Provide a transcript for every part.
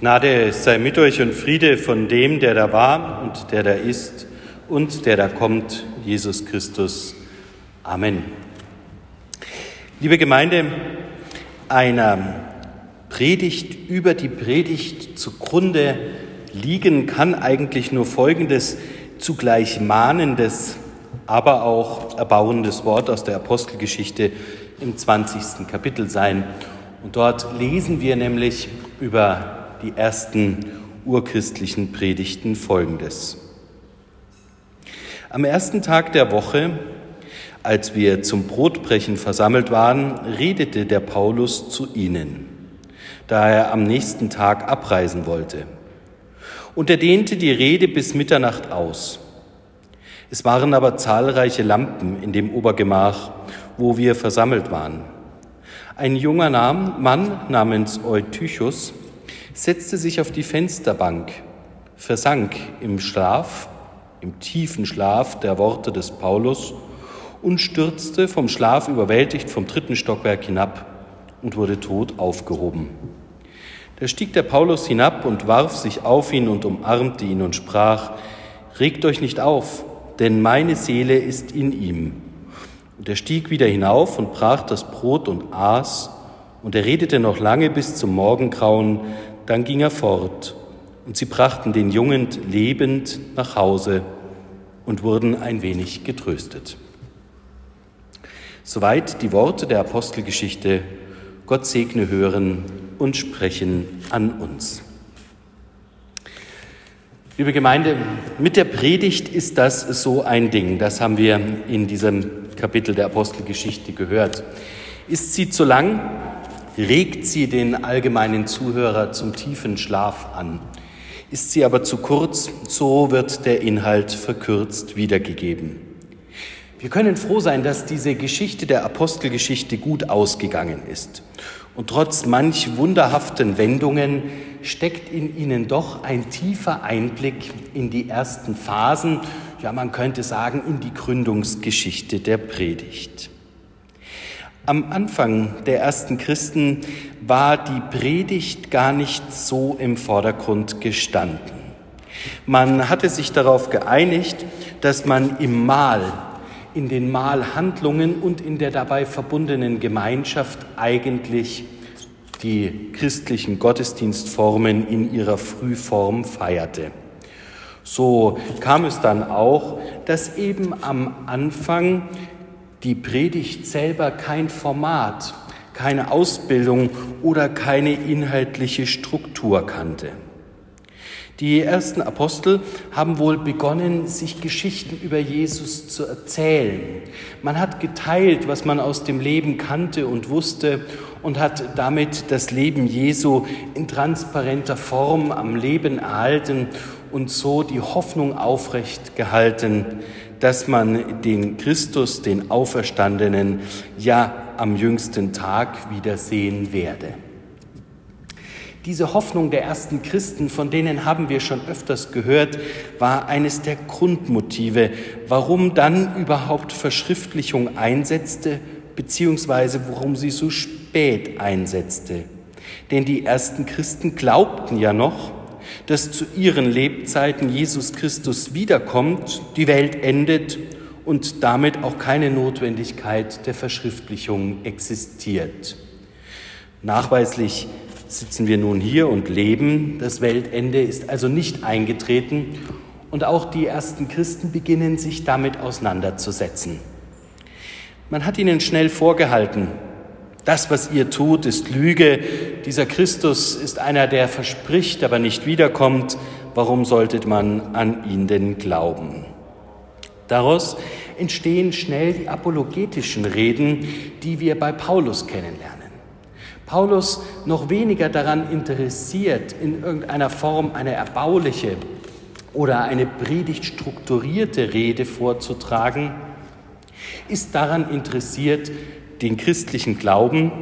Gnade sei mit euch und Friede von dem, der da war und der da ist und der da kommt, Jesus Christus. Amen. Liebe Gemeinde, einer Predigt über die Predigt zugrunde liegen kann eigentlich nur Folgendes zugleich mahnendes, aber auch erbauendes Wort aus der Apostelgeschichte im 20. Kapitel sein. Und dort lesen wir nämlich über die ersten urchristlichen Predigten folgendes. Am ersten Tag der Woche, als wir zum Brotbrechen versammelt waren, redete der Paulus zu ihnen, da er am nächsten Tag abreisen wollte. Und er dehnte die Rede bis Mitternacht aus. Es waren aber zahlreiche Lampen in dem Obergemach, wo wir versammelt waren. Ein junger Mann namens Eutychus setzte sich auf die Fensterbank, versank im Schlaf, im tiefen Schlaf der Worte des Paulus und stürzte vom Schlaf überwältigt vom dritten Stockwerk hinab und wurde tot aufgehoben. Da stieg der Paulus hinab und warf sich auf ihn und umarmte ihn und sprach, Regt euch nicht auf, denn meine Seele ist in ihm. Und er stieg wieder hinauf und brach das Brot und aß, und er redete noch lange bis zum Morgengrauen, dann ging er fort, und sie brachten den Jungen lebend nach Hause und wurden ein wenig getröstet. Soweit die Worte der Apostelgeschichte. Gott segne hören und sprechen an uns. Liebe Gemeinde, mit der Predigt ist das so ein Ding. Das haben wir in diesem Kapitel der Apostelgeschichte gehört. Ist sie zu lang, regt sie den allgemeinen Zuhörer zum tiefen Schlaf an. Ist sie aber zu kurz, so wird der Inhalt verkürzt wiedergegeben. Wir können froh sein, dass diese Geschichte der Apostelgeschichte gut ausgegangen ist. Und trotz manch wunderhaften Wendungen steckt in ihnen doch ein tiefer Einblick in die ersten Phasen, ja man könnte sagen in die Gründungsgeschichte der Predigt. Am Anfang der ersten Christen war die Predigt gar nicht so im Vordergrund gestanden. Man hatte sich darauf geeinigt, dass man im Mahl, in den Mahlhandlungen und in der dabei verbundenen Gemeinschaft eigentlich die christlichen Gottesdienstformen in ihrer Frühform feierte. So kam es dann auch, dass eben am Anfang die Predigt selber kein Format, keine Ausbildung oder keine inhaltliche Struktur kannte. Die ersten Apostel haben wohl begonnen, sich Geschichten über Jesus zu erzählen. Man hat geteilt, was man aus dem Leben kannte und wusste und hat damit das Leben Jesu in transparenter Form am Leben erhalten und so die Hoffnung aufrecht gehalten, dass man den Christus, den Auferstandenen, ja am jüngsten Tag wiedersehen werde. Diese Hoffnung der ersten Christen, von denen haben wir schon öfters gehört, war eines der Grundmotive, warum dann überhaupt Verschriftlichung einsetzte, beziehungsweise warum sie so spät einsetzte. Denn die ersten Christen glaubten ja noch, dass zu ihren Lebzeiten Jesus Christus wiederkommt, die Welt endet und damit auch keine Notwendigkeit der Verschriftlichung existiert. Nachweislich sitzen wir nun hier und leben. Das Weltende ist also nicht eingetreten und auch die ersten Christen beginnen sich damit auseinanderzusetzen. Man hat ihnen schnell vorgehalten, das, was ihr tut, ist Lüge. Dieser Christus ist einer, der verspricht, aber nicht wiederkommt. Warum sollte man an ihn denn glauben? Daraus entstehen schnell die apologetischen Reden, die wir bei Paulus kennenlernen. Paulus noch weniger daran interessiert, in irgendeiner Form eine erbauliche oder eine predigt strukturierte Rede vorzutragen, ist daran interessiert, den christlichen Glauben,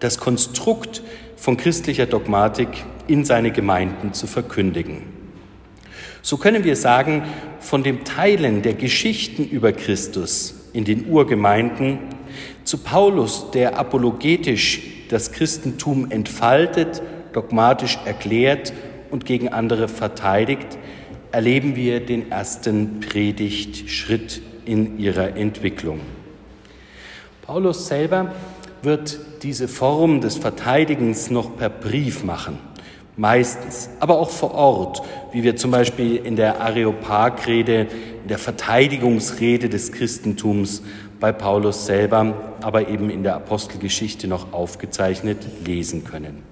das Konstrukt von christlicher Dogmatik in seine Gemeinden zu verkündigen. So können wir sagen, von dem Teilen der Geschichten über Christus in den Urgemeinden zu Paulus, der apologetisch das Christentum entfaltet, dogmatisch erklärt und gegen andere verteidigt, erleben wir den ersten Predigtschritt in ihrer Entwicklung. Paulus selber wird diese Form des Verteidigens noch per Brief machen, meistens, aber auch vor Ort, wie wir zum Beispiel in der Areopagrede, in der Verteidigungsrede des Christentums bei Paulus selber, aber eben in der Apostelgeschichte noch aufgezeichnet lesen können.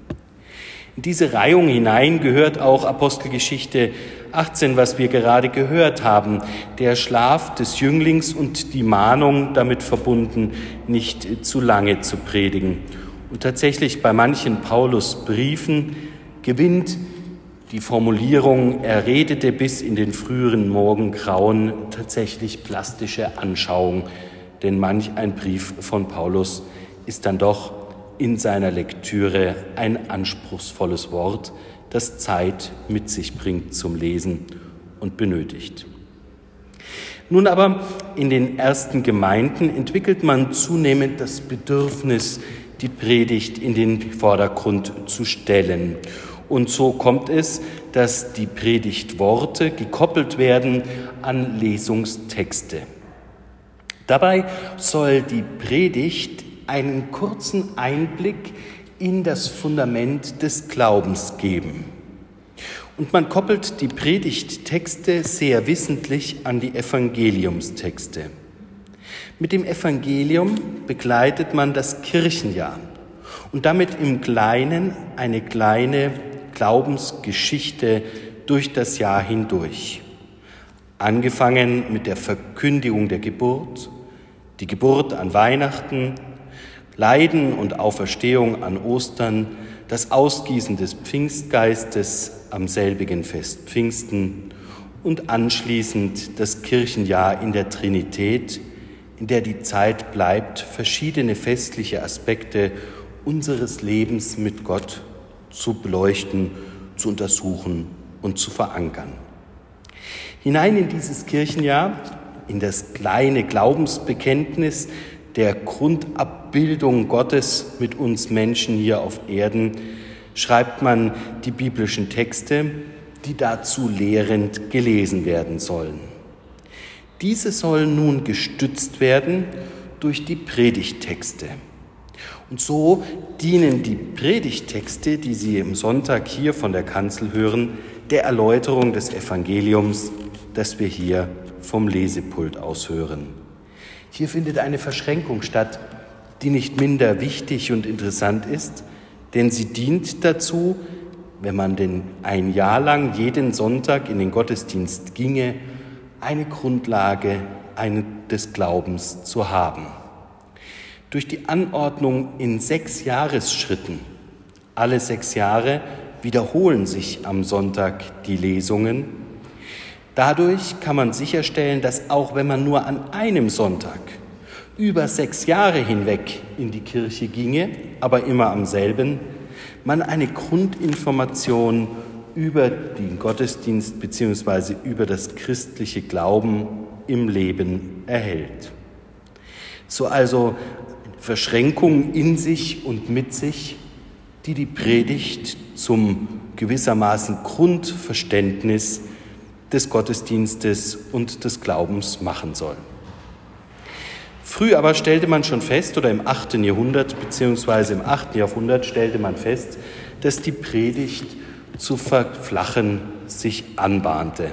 In diese Reihung hinein gehört auch Apostelgeschichte 18, was wir gerade gehört haben, der Schlaf des Jünglings und die Mahnung damit verbunden, nicht zu lange zu predigen. Und tatsächlich bei manchen Paulus-Briefen gewinnt die Formulierung, er redete bis in den früheren Morgengrauen, tatsächlich plastische Anschauung, denn manch ein Brief von Paulus ist dann doch in seiner Lektüre ein anspruchsvolles Wort, das Zeit mit sich bringt zum Lesen und benötigt. Nun aber in den ersten Gemeinden entwickelt man zunehmend das Bedürfnis, die Predigt in den Vordergrund zu stellen. Und so kommt es, dass die Predigtworte gekoppelt werden an Lesungstexte. Dabei soll die Predigt einen kurzen Einblick in das Fundament des Glaubens geben. Und man koppelt die Predigttexte sehr wissentlich an die Evangeliumstexte. Mit dem Evangelium begleitet man das Kirchenjahr und damit im Kleinen eine kleine Glaubensgeschichte durch das Jahr hindurch. Angefangen mit der Verkündigung der Geburt, die Geburt an Weihnachten, Leiden und Auferstehung an Ostern, das Ausgießen des Pfingstgeistes am selbigen Fest Pfingsten und anschließend das Kirchenjahr in der Trinität, in der die Zeit bleibt, verschiedene festliche Aspekte unseres Lebens mit Gott zu beleuchten, zu untersuchen und zu verankern. Hinein in dieses Kirchenjahr, in das kleine Glaubensbekenntnis, der Grundabbildung Gottes mit uns Menschen hier auf Erden schreibt man die biblischen Texte, die dazu lehrend gelesen werden sollen. Diese sollen nun gestützt werden durch die Predigttexte. Und so dienen die Predigttexte, die Sie im Sonntag hier von der Kanzel hören, der Erläuterung des Evangeliums, das wir hier vom Lesepult aus hören. Hier findet eine Verschränkung statt, die nicht minder wichtig und interessant ist, denn sie dient dazu, wenn man denn ein Jahr lang jeden Sonntag in den Gottesdienst ginge, eine Grundlage des Glaubens zu haben. Durch die Anordnung in sechs Jahresschritten, alle sechs Jahre wiederholen sich am Sonntag die Lesungen, Dadurch kann man sicherstellen, dass auch wenn man nur an einem Sonntag über sechs Jahre hinweg in die Kirche ginge, aber immer am selben, man eine Grundinformation über den Gottesdienst bzw. über das christliche Glauben im Leben erhält. So also Verschränkung in sich und mit sich, die die Predigt zum gewissermaßen Grundverständnis des Gottesdienstes und des Glaubens machen soll. Früh aber stellte man schon fest, oder im 8. Jahrhundert beziehungsweise im 8. Jahrhundert stellte man fest, dass die Predigt zu verflachen sich anbahnte.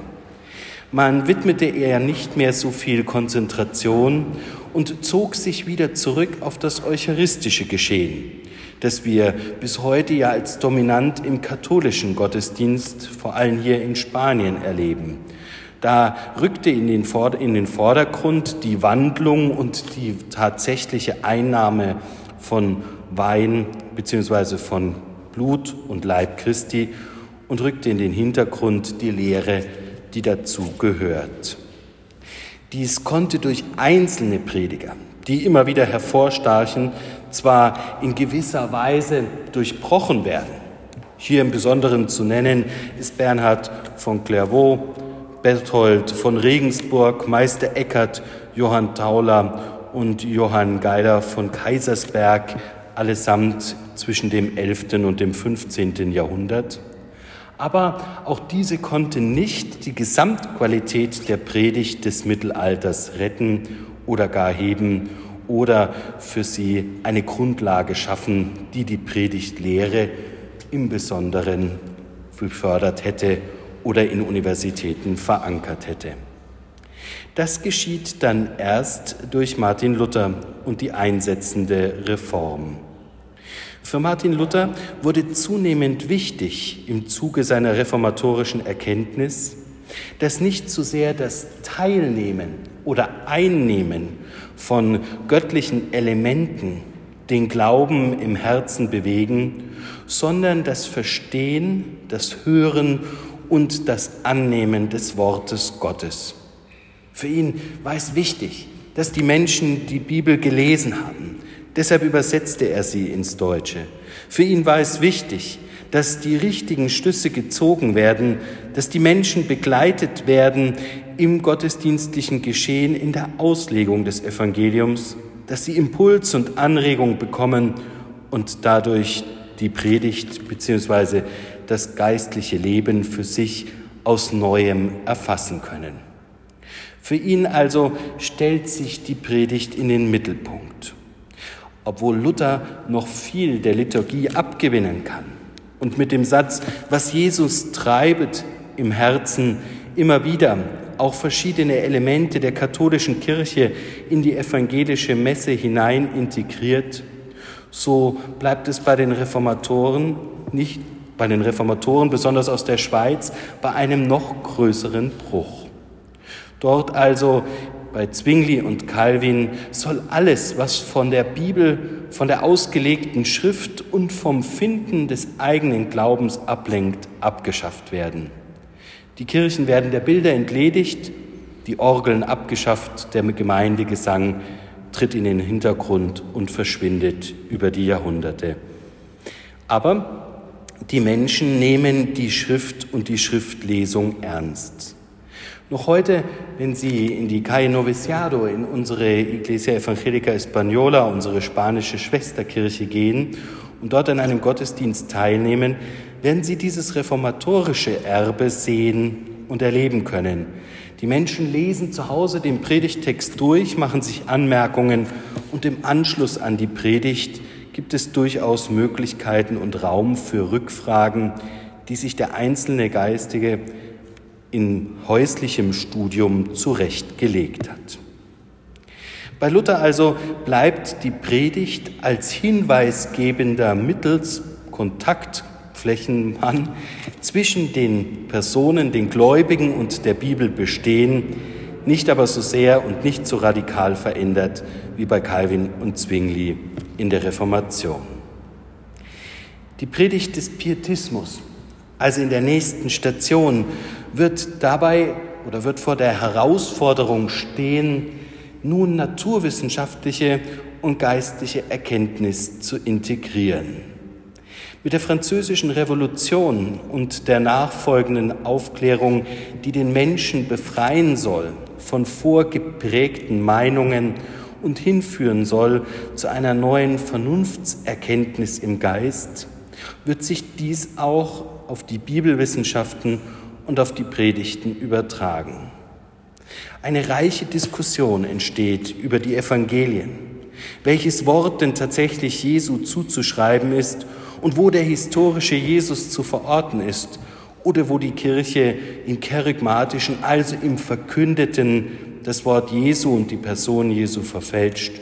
Man widmete eher nicht mehr so viel Konzentration und zog sich wieder zurück auf das eucharistische Geschehen das wir bis heute ja als dominant im katholischen Gottesdienst, vor allem hier in Spanien, erleben. Da rückte in den, in den Vordergrund die Wandlung und die tatsächliche Einnahme von Wein beziehungsweise von Blut und Leib Christi und rückte in den Hintergrund die Lehre, die dazu gehört. Dies konnte durch einzelne Prediger, die immer wieder hervorstachen, zwar in gewisser Weise durchbrochen werden. Hier im Besonderen zu nennen ist Bernhard von Clairvaux, Berthold von Regensburg, Meister Eckert, Johann Tauler und Johann Geiler von Kaisersberg allesamt zwischen dem 11. und dem 15. Jahrhundert. Aber auch diese konnte nicht die Gesamtqualität der Predigt des Mittelalters retten oder gar heben oder für sie eine Grundlage schaffen, die die Predigtlehre im Besonderen gefördert hätte oder in Universitäten verankert hätte. Das geschieht dann erst durch Martin Luther und die einsetzende Reform. Für Martin Luther wurde zunehmend wichtig im Zuge seiner reformatorischen Erkenntnis, dass nicht so sehr das Teilnehmen oder Einnehmen von göttlichen Elementen den Glauben im Herzen bewegen, sondern das Verstehen, das Hören und das Annehmen des Wortes Gottes. Für ihn war es wichtig, dass die Menschen die Bibel gelesen haben, Deshalb übersetzte er sie ins Deutsche. Für ihn war es wichtig, dass die richtigen Schlüsse gezogen werden, dass die Menschen begleitet werden im gottesdienstlichen Geschehen, in der Auslegung des Evangeliums, dass sie Impuls und Anregung bekommen und dadurch die Predigt bzw. das geistliche Leben für sich aus neuem erfassen können. Für ihn also stellt sich die Predigt in den Mittelpunkt obwohl Luther noch viel der Liturgie abgewinnen kann und mit dem Satz, was Jesus treibet im Herzen, immer wieder auch verschiedene Elemente der katholischen Kirche in die evangelische Messe hinein integriert, so bleibt es bei den Reformatoren nicht bei den Reformatoren, besonders aus der Schweiz, bei einem noch größeren Bruch. Dort also bei Zwingli und Calvin soll alles, was von der Bibel, von der ausgelegten Schrift und vom Finden des eigenen Glaubens ablenkt, abgeschafft werden. Die Kirchen werden der Bilder entledigt, die Orgeln abgeschafft, der Gemeindegesang tritt in den Hintergrund und verschwindet über die Jahrhunderte. Aber die Menschen nehmen die Schrift und die Schriftlesung ernst. Noch heute, wenn Sie in die Calle Noviciado, in unsere Iglesia Evangelica Española, unsere spanische Schwesterkirche gehen und dort an einem Gottesdienst teilnehmen, werden Sie dieses reformatorische Erbe sehen und erleben können. Die Menschen lesen zu Hause den Predigtext durch, machen sich Anmerkungen und im Anschluss an die Predigt gibt es durchaus Möglichkeiten und Raum für Rückfragen, die sich der einzelne Geistige in häuslichem Studium zurechtgelegt hat. Bei Luther also bleibt die Predigt als hinweisgebender mittels Kontaktflächenmann zwischen den Personen, den Gläubigen und der Bibel bestehen, nicht aber so sehr und nicht so radikal verändert wie bei Calvin und Zwingli in der Reformation. Die Predigt des Pietismus, also in der nächsten Station, wird dabei oder wird vor der Herausforderung stehen, nun naturwissenschaftliche und geistliche Erkenntnis zu integrieren. Mit der französischen Revolution und der nachfolgenden Aufklärung, die den Menschen befreien soll von vorgeprägten Meinungen und hinführen soll zu einer neuen Vernunftserkenntnis im Geist, wird sich dies auch auf die Bibelwissenschaften und auf die Predigten übertragen. Eine reiche Diskussion entsteht über die Evangelien, welches Wort denn tatsächlich Jesu zuzuschreiben ist und wo der historische Jesus zu verorten ist oder wo die Kirche im Kerygmatischen, also im Verkündeten, das Wort Jesu und die Person Jesu verfälscht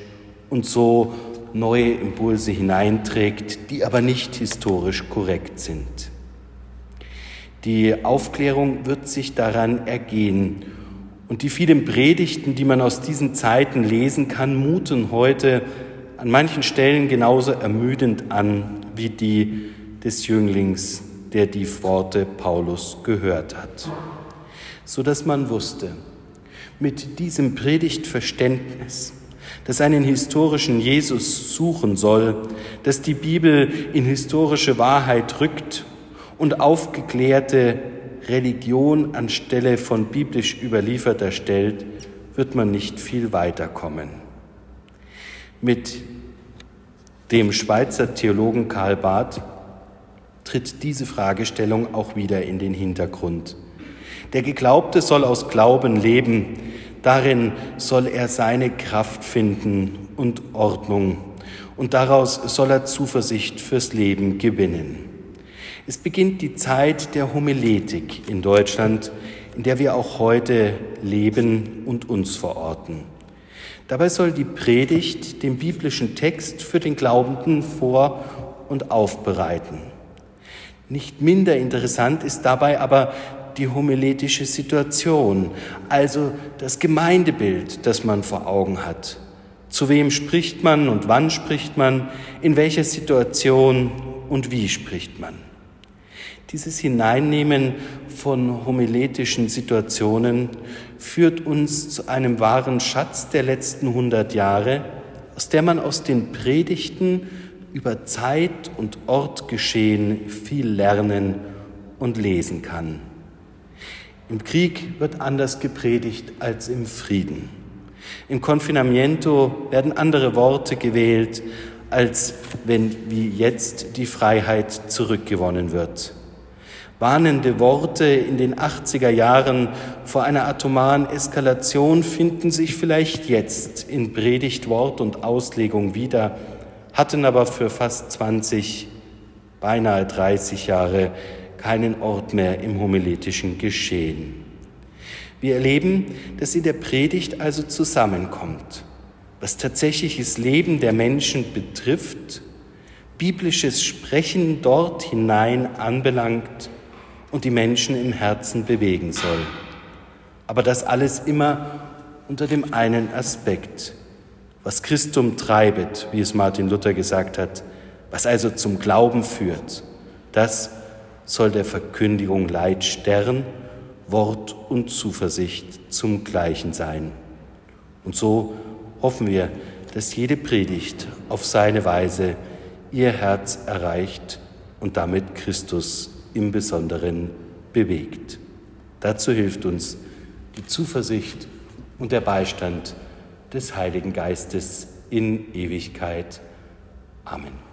und so neue Impulse hineinträgt, die aber nicht historisch korrekt sind. Die Aufklärung wird sich daran ergehen. Und die vielen Predigten, die man aus diesen Zeiten lesen kann, muten heute an manchen Stellen genauso ermüdend an wie die des Jünglings, der die Worte Paulus gehört hat. So dass man wusste, mit diesem Predigtverständnis, das einen historischen Jesus suchen soll, dass die Bibel in historische Wahrheit rückt und aufgeklärte Religion anstelle von biblisch überlieferter stellt, wird man nicht viel weiterkommen. Mit Dem Schweizer Theologen Karl Barth tritt diese Fragestellung auch wieder in den Hintergrund. Der Geglaubte soll aus Glauben leben, darin soll er seine Kraft finden und Ordnung, und daraus soll er Zuversicht fürs Leben gewinnen. Es beginnt die Zeit der Homiletik in Deutschland, in der wir auch heute leben und uns verorten. Dabei soll die Predigt den biblischen Text für den Glaubenden vor- und aufbereiten. Nicht minder interessant ist dabei aber die homiletische Situation, also das Gemeindebild, das man vor Augen hat. Zu wem spricht man und wann spricht man, in welcher Situation und wie spricht man. Dieses Hineinnehmen von homiletischen Situationen führt uns zu einem wahren Schatz der letzten hundert Jahre, aus der man aus den Predigten über Zeit und Ort geschehen viel lernen und lesen kann. Im Krieg wird anders gepredigt als im Frieden. Im Confinamiento werden andere Worte gewählt, als wenn wie jetzt die Freiheit zurückgewonnen wird. Warnende Worte in den 80er Jahren vor einer atomaren Eskalation finden sich vielleicht jetzt in Predigt, Wort und Auslegung wieder, hatten aber für fast 20, beinahe 30 Jahre keinen Ort mehr im homiletischen Geschehen. Wir erleben, dass in der Predigt also zusammenkommt, was tatsächliches Leben der Menschen betrifft, biblisches Sprechen dort hinein anbelangt und die Menschen im Herzen bewegen soll. Aber das alles immer unter dem einen Aspekt, was Christum treibet, wie es Martin Luther gesagt hat, was also zum Glauben führt, das soll der Verkündigung Leitstern, Wort und Zuversicht zum Gleichen sein. Und so hoffen wir, dass jede Predigt auf seine Weise ihr Herz erreicht und damit Christus im Besonderen bewegt. Dazu hilft uns die Zuversicht und der Beistand des Heiligen Geistes in Ewigkeit. Amen.